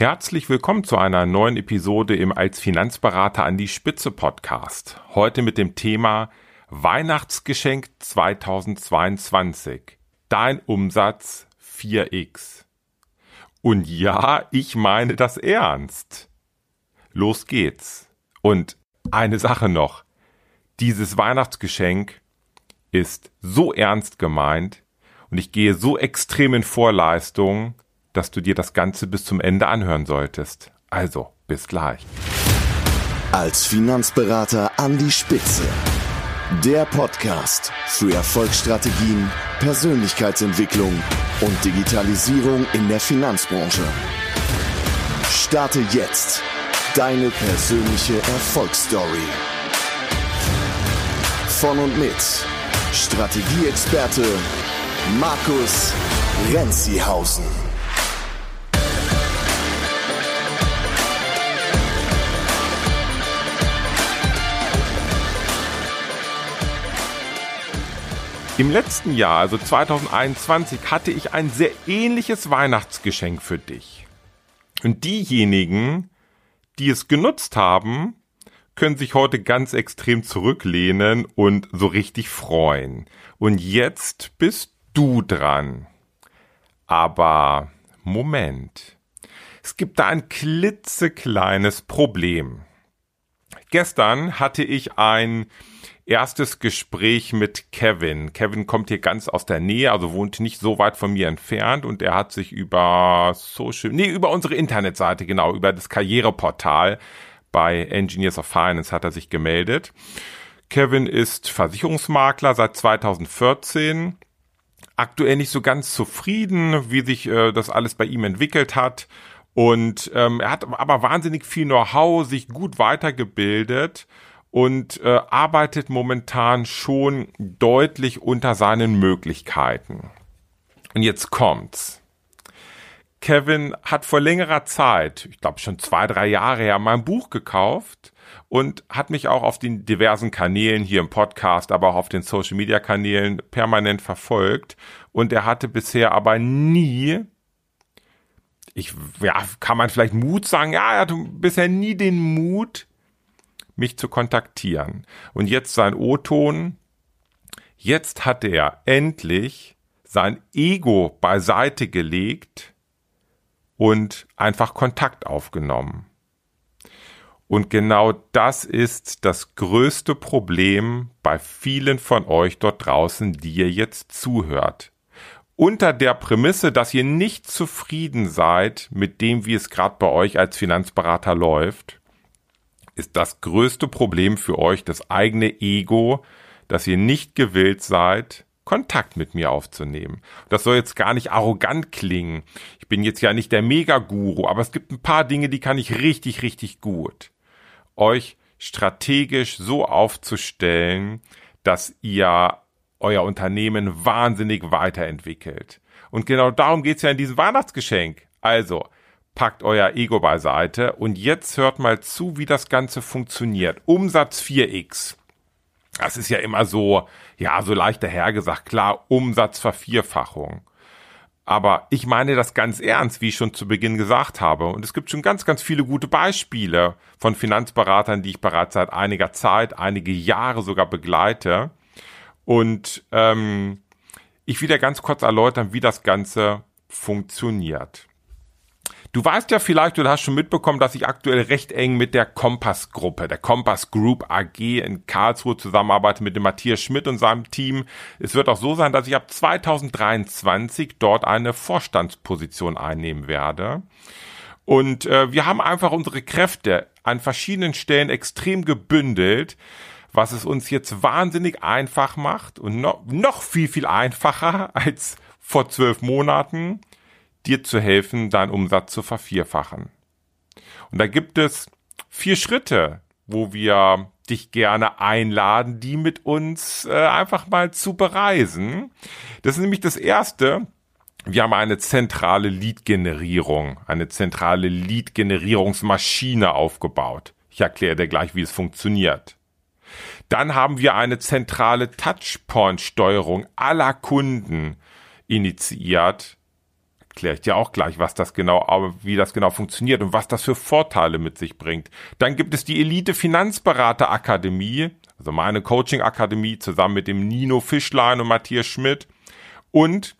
Herzlich willkommen zu einer neuen Episode im Als Finanzberater an die Spitze Podcast. Heute mit dem Thema Weihnachtsgeschenk 2022. Dein Umsatz 4x. Und ja, ich meine das ernst. Los geht's. Und eine Sache noch. Dieses Weihnachtsgeschenk ist so ernst gemeint und ich gehe so extrem in Vorleistung, dass du dir das Ganze bis zum Ende anhören solltest. Also, bis gleich. Als Finanzberater an die Spitze. Der Podcast für Erfolgsstrategien, Persönlichkeitsentwicklung und Digitalisierung in der Finanzbranche. Starte jetzt deine persönliche Erfolgsstory. Von und mit Strategieexperte Markus Renzihausen. Im letzten Jahr, also 2021, hatte ich ein sehr ähnliches Weihnachtsgeschenk für dich. Und diejenigen, die es genutzt haben, können sich heute ganz extrem zurücklehnen und so richtig freuen. Und jetzt bist du dran. Aber Moment. Es gibt da ein klitzekleines Problem. Gestern hatte ich ein erstes Gespräch mit Kevin. Kevin kommt hier ganz aus der Nähe, also wohnt nicht so weit von mir entfernt und er hat sich über Social, nee, über unsere Internetseite, genau, über das Karriereportal bei Engineers of Finance hat er sich gemeldet. Kevin ist Versicherungsmakler seit 2014 aktuell nicht so ganz zufrieden, wie sich äh, das alles bei ihm entwickelt hat. Und ähm, er hat aber wahnsinnig viel Know-how, sich gut weitergebildet und äh, arbeitet momentan schon deutlich unter seinen Möglichkeiten. Und jetzt kommt's. Kevin hat vor längerer Zeit, ich glaube schon zwei, drei Jahre her, mein Buch gekauft und hat mich auch auf den diversen Kanälen hier im Podcast, aber auch auf den Social Media Kanälen permanent verfolgt. Und er hatte bisher aber nie, ich, ja, kann man vielleicht Mut sagen, ja, er hatte bisher nie den Mut, mich zu kontaktieren. Und jetzt sein O-Ton. Jetzt hat er endlich sein Ego beiseite gelegt und einfach Kontakt aufgenommen. Und genau das ist das größte Problem bei vielen von euch dort draußen, die ihr jetzt zuhört. Unter der Prämisse, dass ihr nicht zufrieden seid mit dem, wie es gerade bei euch als Finanzberater läuft, ist das größte Problem für euch das eigene Ego, dass ihr nicht gewillt seid, Kontakt mit mir aufzunehmen. Das soll jetzt gar nicht arrogant klingen. Ich bin jetzt ja nicht der Megaguru, aber es gibt ein paar Dinge, die kann ich richtig, richtig gut. Euch strategisch so aufzustellen, dass ihr euer Unternehmen wahnsinnig weiterentwickelt. Und genau darum geht's ja in diesem Weihnachtsgeschenk. Also, packt euer Ego beiseite und jetzt hört mal zu, wie das Ganze funktioniert. Umsatz 4x. Das ist ja immer so, ja, so leicht dahergesagt. Klar, Umsatzvervierfachung. Aber ich meine das ganz ernst, wie ich schon zu Beginn gesagt habe. Und es gibt schon ganz, ganz viele gute Beispiele von Finanzberatern, die ich bereits seit einiger Zeit, einige Jahre sogar begleite. Und ähm, ich will dir ganz kurz erläutern, wie das Ganze funktioniert. Du weißt ja vielleicht oder hast schon mitbekommen, dass ich aktuell recht eng mit der Kompass-Gruppe, der Kompass Group AG in Karlsruhe zusammenarbeite mit dem Matthias Schmidt und seinem Team. Es wird auch so sein, dass ich ab 2023 dort eine Vorstandsposition einnehmen werde. Und äh, wir haben einfach unsere Kräfte an verschiedenen Stellen extrem gebündelt, was es uns jetzt wahnsinnig einfach macht und noch, noch viel, viel einfacher als vor zwölf Monaten dir zu helfen, deinen Umsatz zu vervierfachen. Und da gibt es vier Schritte, wo wir dich gerne einladen, die mit uns äh, einfach mal zu bereisen. Das ist nämlich das erste. Wir haben eine zentrale Lead-Generierung, eine zentrale Lead-Generierungsmaschine aufgebaut. Ich erkläre dir gleich, wie es funktioniert. Dann haben wir eine zentrale Touchpoint-Steuerung aller Kunden initiiert, erkläre ich dir auch gleich, was das genau, wie das genau funktioniert und was das für Vorteile mit sich bringt. Dann gibt es die Elite Finanzberater Akademie, also meine Coaching Akademie zusammen mit dem Nino Fischlein und Matthias Schmidt. Und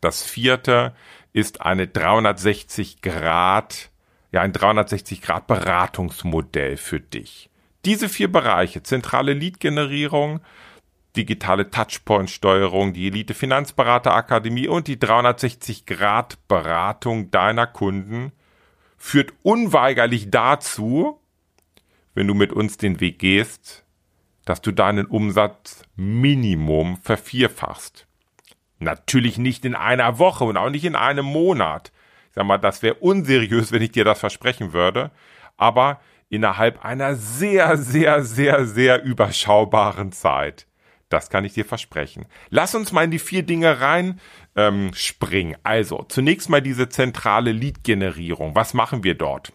das vierte ist eine 360 Grad, ja, ein 360 Grad Beratungsmodell für dich. Diese vier Bereiche, zentrale Lead-Generierung, digitale Touchpoint-Steuerung, die Elite Finanzberater Akademie und die 360 Grad Beratung deiner Kunden führt unweigerlich dazu, wenn du mit uns den Weg gehst, dass du deinen Umsatz Minimum vervierfachst. Natürlich nicht in einer Woche und auch nicht in einem Monat. Ich sag mal, das wäre unseriös, wenn ich dir das versprechen würde. Aber innerhalb einer sehr, sehr, sehr, sehr überschaubaren Zeit. Das kann ich dir versprechen. Lass uns mal in die vier Dinge rein ähm, springen. Also, zunächst mal diese zentrale Lead-Generierung. Was machen wir dort?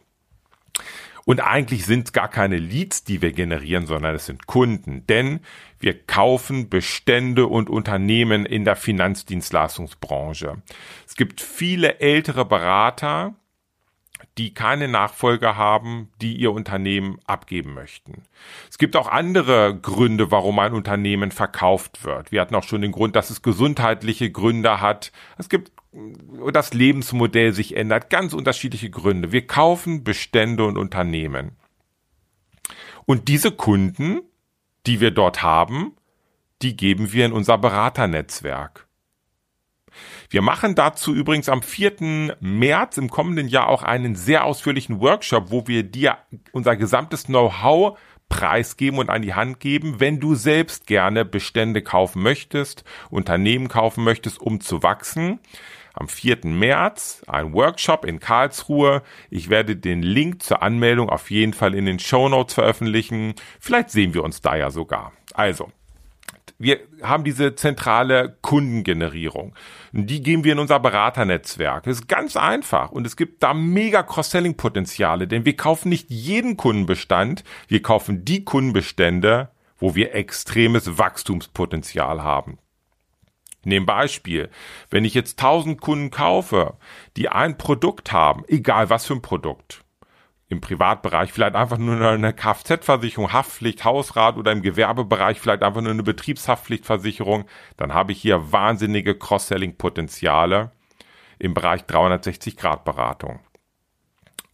Und eigentlich sind es gar keine Leads, die wir generieren, sondern es sind Kunden. Denn wir kaufen Bestände und Unternehmen in der Finanzdienstleistungsbranche. Es gibt viele ältere Berater, die keine Nachfolger haben, die ihr Unternehmen abgeben möchten. Es gibt auch andere Gründe, warum ein Unternehmen verkauft wird. Wir hatten auch schon den Grund, dass es gesundheitliche Gründe hat. Es gibt das Lebensmodell sich ändert, ganz unterschiedliche Gründe. Wir kaufen Bestände und Unternehmen. Und diese Kunden, die wir dort haben, die geben wir in unser Beraternetzwerk. Wir machen dazu übrigens am 4. März im kommenden Jahr auch einen sehr ausführlichen Workshop, wo wir dir unser gesamtes Know-how preisgeben und an die Hand geben, wenn du selbst gerne Bestände kaufen möchtest, Unternehmen kaufen möchtest, um zu wachsen. Am 4. März ein Workshop in Karlsruhe. Ich werde den Link zur Anmeldung auf jeden Fall in den Show Notes veröffentlichen. Vielleicht sehen wir uns da ja sogar. Also, wir haben diese zentrale Kundengenerierung. Die geben wir in unser Beraternetzwerk. Das ist ganz einfach und es gibt da mega Cross-Selling-Potenziale, denn wir kaufen nicht jeden Kundenbestand, wir kaufen die Kundenbestände, wo wir extremes Wachstumspotenzial haben. Nehmen Beispiel. Wenn ich jetzt 1000 Kunden kaufe, die ein Produkt haben, egal was für ein Produkt, im Privatbereich vielleicht einfach nur eine Kfz-Versicherung, Haftpflicht, Hausrat oder im Gewerbebereich vielleicht einfach nur eine Betriebshaftpflichtversicherung, dann habe ich hier wahnsinnige Cross-Selling-Potenziale im Bereich 360-Grad-Beratung.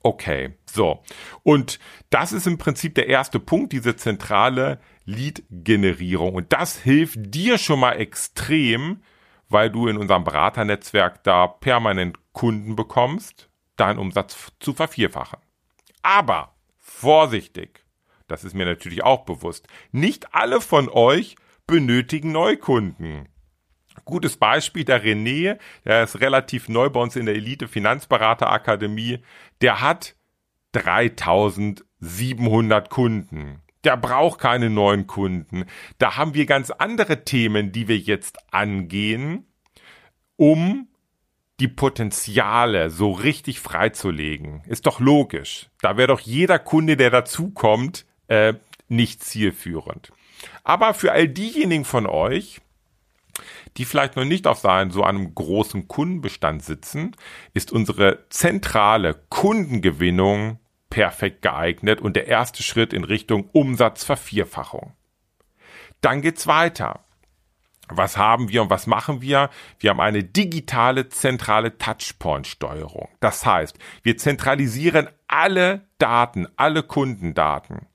Okay, so. Und das ist im Prinzip der erste Punkt, diese zentrale Lead-Generierung. Und das hilft dir schon mal extrem, weil du in unserem Beraternetzwerk da permanent Kunden bekommst, deinen Umsatz zu vervierfachen. Aber vorsichtig, das ist mir natürlich auch bewusst, nicht alle von euch benötigen Neukunden. Gutes Beispiel, der René, der ist relativ neu bei uns in der Elite Finanzberater Akademie, der hat 3700 Kunden. Der braucht keine neuen Kunden. Da haben wir ganz andere Themen, die wir jetzt angehen, um die Potenziale so richtig freizulegen. Ist doch logisch. Da wäre doch jeder Kunde, der dazukommt, äh, nicht zielführend. Aber für all diejenigen von euch, die vielleicht noch nicht auf so einem großen Kundenbestand sitzen, ist unsere zentrale Kundengewinnung perfekt geeignet und der erste Schritt in Richtung Umsatzvervierfachung. Dann geht's weiter. Was haben wir und was machen wir? Wir haben eine digitale zentrale Touchpoint-Steuerung. Das heißt, wir zentralisieren alle Daten, alle Kundendaten.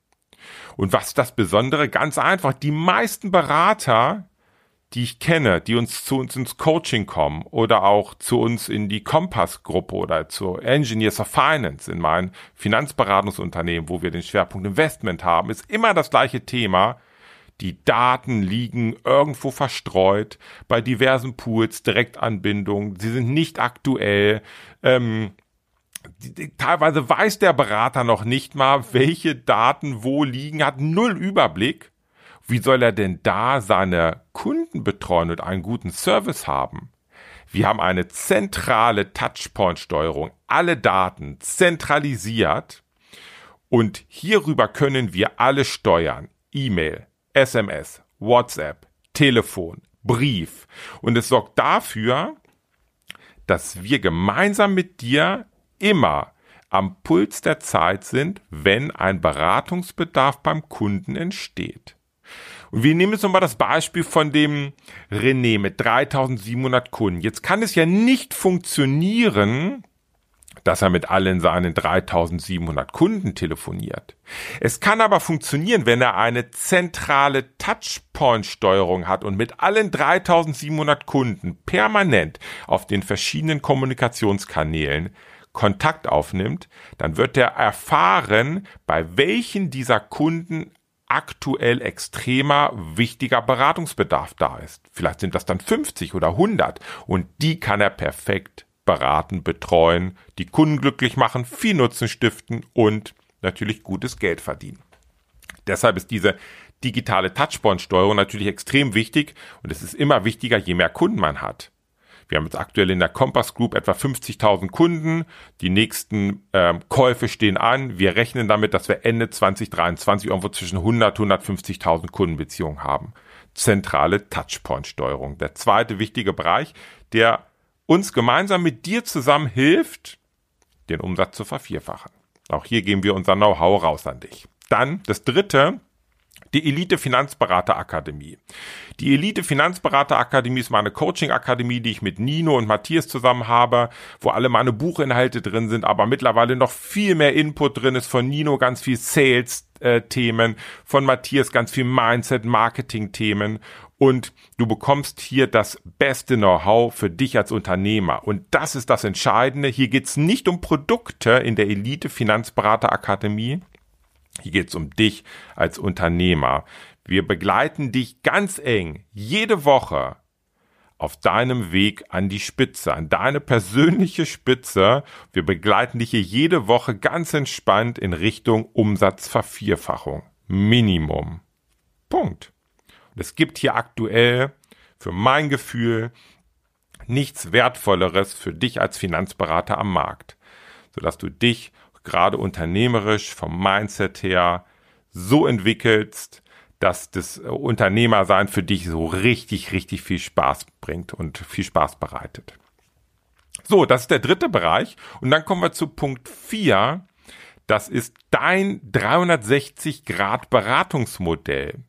Und was ist das Besondere? Ganz einfach, die meisten Berater, die ich kenne, die uns zu uns ins Coaching kommen oder auch zu uns in die Kompass-Gruppe oder zu Engineers of Finance in mein Finanzberatungsunternehmen, wo wir den Schwerpunkt Investment haben, ist immer das gleiche Thema. Die Daten liegen irgendwo verstreut bei diversen Pools, Direktanbindungen. Sie sind nicht aktuell. Ähm, teilweise weiß der Berater noch nicht mal, welche Daten wo liegen, hat null Überblick. Wie soll er denn da seine Kunden betreuen und einen guten Service haben? Wir haben eine zentrale Touchpoint-Steuerung, alle Daten zentralisiert und hierüber können wir alle steuern. E-Mail, SMS, WhatsApp, Telefon, Brief. Und es sorgt dafür, dass wir gemeinsam mit dir immer am Puls der Zeit sind, wenn ein Beratungsbedarf beim Kunden entsteht. Und wir nehmen jetzt nochmal das Beispiel von dem René mit 3700 Kunden. Jetzt kann es ja nicht funktionieren, dass er mit allen seinen 3700 Kunden telefoniert. Es kann aber funktionieren, wenn er eine zentrale Touchpoint-Steuerung hat und mit allen 3700 Kunden permanent auf den verschiedenen Kommunikationskanälen Kontakt aufnimmt, dann wird er erfahren, bei welchen dieser Kunden aktuell extremer wichtiger Beratungsbedarf da ist. Vielleicht sind das dann 50 oder 100 und die kann er perfekt beraten, betreuen, die Kunden glücklich machen, viel Nutzen stiften und natürlich gutes Geld verdienen. Deshalb ist diese digitale Touchpoint-Steuerung natürlich extrem wichtig und es ist immer wichtiger, je mehr Kunden man hat. Wir haben jetzt aktuell in der Compass Group etwa 50.000 Kunden. Die nächsten ähm, Käufe stehen an. Wir rechnen damit, dass wir Ende 2023 irgendwo zwischen 100 150.000 Kundenbeziehungen haben. Zentrale Touchpoint-Steuerung. Der zweite wichtige Bereich, der uns gemeinsam mit dir zusammen hilft, den Umsatz zu vervierfachen. Auch hier geben wir unser Know-how raus an dich. Dann das dritte, die Elite Finanzberater Akademie. Die Elite Finanzberater Akademie ist meine Coaching Akademie, die ich mit Nino und Matthias zusammen habe, wo alle meine Buchinhalte drin sind, aber mittlerweile noch viel mehr Input drin ist von Nino, ganz viel Sales äh, Themen, von Matthias ganz viel Mindset Marketing Themen und du bekommst hier das beste Know-how für dich als Unternehmer. Und das ist das Entscheidende. Hier geht's nicht um Produkte in der Elite Finanzberater Akademie, hier geht es um dich als Unternehmer. Wir begleiten dich ganz eng jede Woche auf deinem Weg an die Spitze, an deine persönliche Spitze. Wir begleiten dich hier jede Woche ganz entspannt in Richtung Umsatzvervierfachung. Minimum. Punkt. Und es gibt hier aktuell für mein Gefühl nichts Wertvolleres für dich als Finanzberater am Markt, sodass du dich gerade unternehmerisch vom Mindset her so entwickelst, dass das Unternehmersein für dich so richtig, richtig viel Spaß bringt und viel Spaß bereitet. So, das ist der dritte Bereich. Und dann kommen wir zu Punkt 4. Das ist dein 360 Grad Beratungsmodell.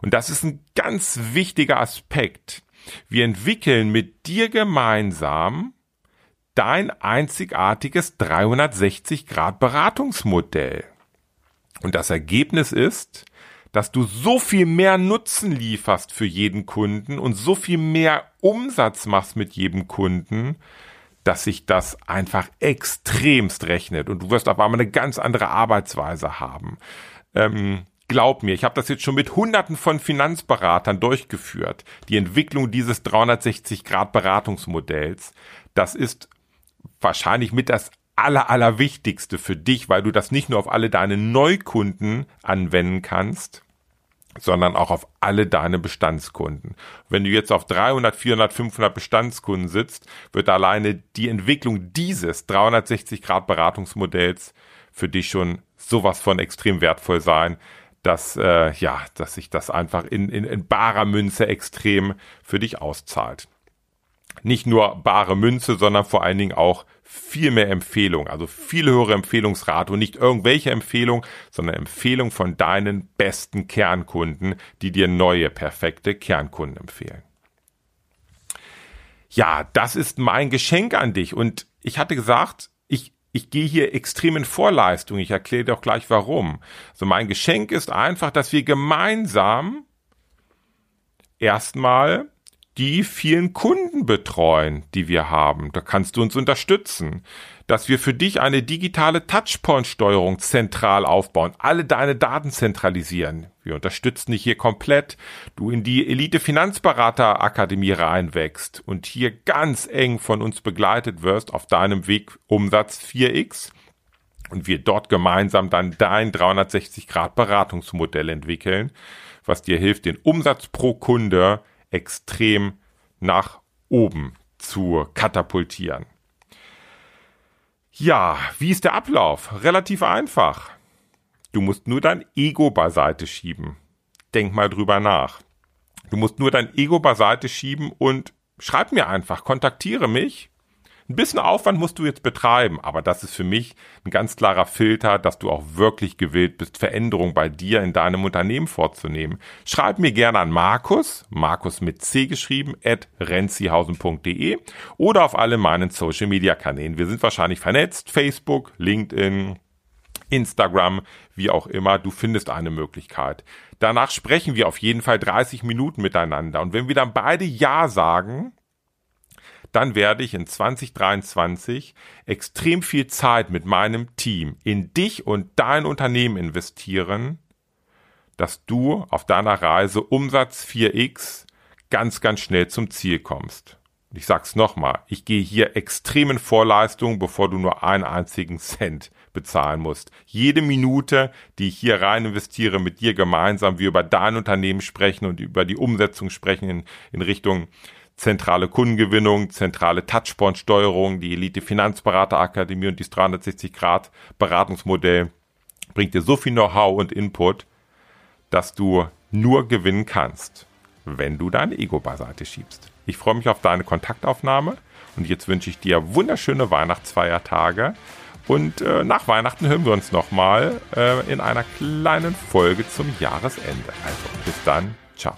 Und das ist ein ganz wichtiger Aspekt. Wir entwickeln mit dir gemeinsam dein einzigartiges 360 Grad Beratungsmodell. Und das Ergebnis ist, dass du so viel mehr Nutzen lieferst für jeden Kunden und so viel mehr Umsatz machst mit jedem Kunden, dass sich das einfach extremst rechnet und du wirst auf einmal eine ganz andere Arbeitsweise haben. Ähm, glaub mir, ich habe das jetzt schon mit hunderten von Finanzberatern durchgeführt. Die Entwicklung dieses 360 Grad Beratungsmodells, das ist wahrscheinlich mit das aller, allerwichtigste für dich, weil du das nicht nur auf alle deine Neukunden anwenden kannst, sondern auch auf alle deine Bestandskunden. Wenn du jetzt auf 300, 400, 500 Bestandskunden sitzt, wird alleine die Entwicklung dieses 360 Grad Beratungsmodells für dich schon sowas von extrem wertvoll sein, dass äh, ja, dass sich das einfach in, in, in barer Münze extrem für dich auszahlt nicht nur bare Münze, sondern vor allen Dingen auch viel mehr Empfehlung, also viel höhere Empfehlungsrate und nicht irgendwelche Empfehlung, sondern Empfehlung von deinen besten Kernkunden, die dir neue perfekte Kernkunden empfehlen. Ja, das ist mein Geschenk an dich und ich hatte gesagt, ich ich gehe hier extrem in Vorleistung. Ich erkläre dir auch gleich warum. Also mein Geschenk ist einfach, dass wir gemeinsam erstmal die vielen Kunden betreuen, die wir haben. Da kannst du uns unterstützen, dass wir für dich eine digitale Touchpoint-Steuerung zentral aufbauen, alle deine Daten zentralisieren. Wir unterstützen dich hier komplett, du in die Elite Finanzberater Akademie reinwächst und hier ganz eng von uns begleitet wirst auf deinem Weg Umsatz 4x und wir dort gemeinsam dann dein 360 Grad Beratungsmodell entwickeln, was dir hilft, den Umsatz pro Kunde extrem nach oben zu katapultieren. Ja, wie ist der Ablauf? Relativ einfach. Du musst nur dein Ego beiseite schieben. Denk mal drüber nach. Du musst nur dein Ego beiseite schieben und schreib mir einfach, kontaktiere mich. Ein bisschen Aufwand musst du jetzt betreiben, aber das ist für mich ein ganz klarer Filter, dass du auch wirklich gewillt bist, Veränderungen bei dir in deinem Unternehmen vorzunehmen. Schreib mir gerne an Markus, Markus mit C geschrieben, at renzihausen.de oder auf alle meinen Social Media Kanälen. Wir sind wahrscheinlich vernetzt, Facebook, LinkedIn, Instagram, wie auch immer, du findest eine Möglichkeit. Danach sprechen wir auf jeden Fall 30 Minuten miteinander. Und wenn wir dann beide Ja sagen, dann werde ich in 2023 extrem viel Zeit mit meinem Team in dich und dein Unternehmen investieren, dass du auf deiner Reise Umsatz 4x ganz, ganz schnell zum Ziel kommst. Ich sag's nochmal, ich gehe hier extremen Vorleistungen, bevor du nur einen einzigen Cent bezahlen musst. Jede Minute, die ich hier rein investiere, mit dir gemeinsam, wir über dein Unternehmen sprechen und über die Umsetzung sprechen in, in Richtung zentrale Kundengewinnung, zentrale Touchpoint-Steuerung, die Elite Finanzberater Akademie und das 360 Grad Beratungsmodell bringt dir so viel Know-how und Input, dass du nur gewinnen kannst, wenn du dein Ego beiseite schiebst. Ich freue mich auf deine Kontaktaufnahme und jetzt wünsche ich dir wunderschöne Weihnachtsfeiertage und äh, nach Weihnachten hören wir uns nochmal äh, in einer kleinen Folge zum Jahresende. Also bis dann, ciao.